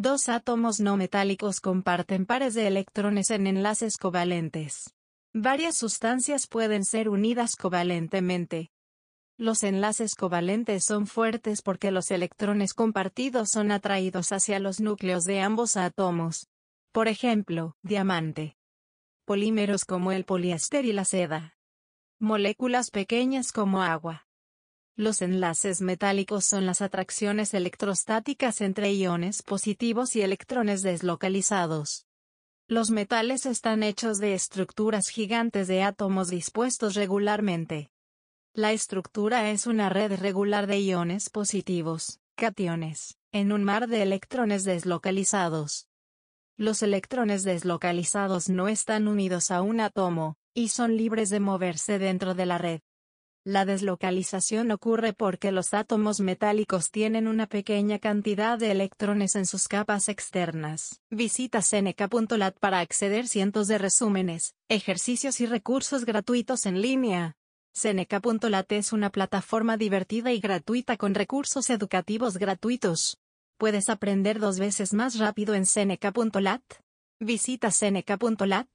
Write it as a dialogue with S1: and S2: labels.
S1: Dos átomos no metálicos comparten pares de electrones en enlaces covalentes. Varias sustancias pueden ser unidas covalentemente. Los enlaces covalentes son fuertes porque los electrones compartidos son atraídos hacia los núcleos de ambos átomos. Por ejemplo, diamante. Polímeros como el poliéster y la seda. Moléculas pequeñas como agua. Los enlaces metálicos son las atracciones electrostáticas entre iones positivos y electrones deslocalizados. Los metales están hechos de estructuras gigantes de átomos dispuestos regularmente. La estructura es una red regular de iones positivos, cationes, en un mar de electrones deslocalizados. Los electrones deslocalizados no están unidos a un átomo, y son libres de moverse dentro de la red. La deslocalización ocurre porque los átomos metálicos tienen una pequeña cantidad de electrones en sus capas externas. Visita Seneca.lat para acceder cientos de resúmenes, ejercicios y recursos gratuitos en línea. Seneca.lat es una plataforma divertida y gratuita con recursos educativos gratuitos. Puedes aprender dos veces más rápido en Seneca.lat. Visita Seneca.lat.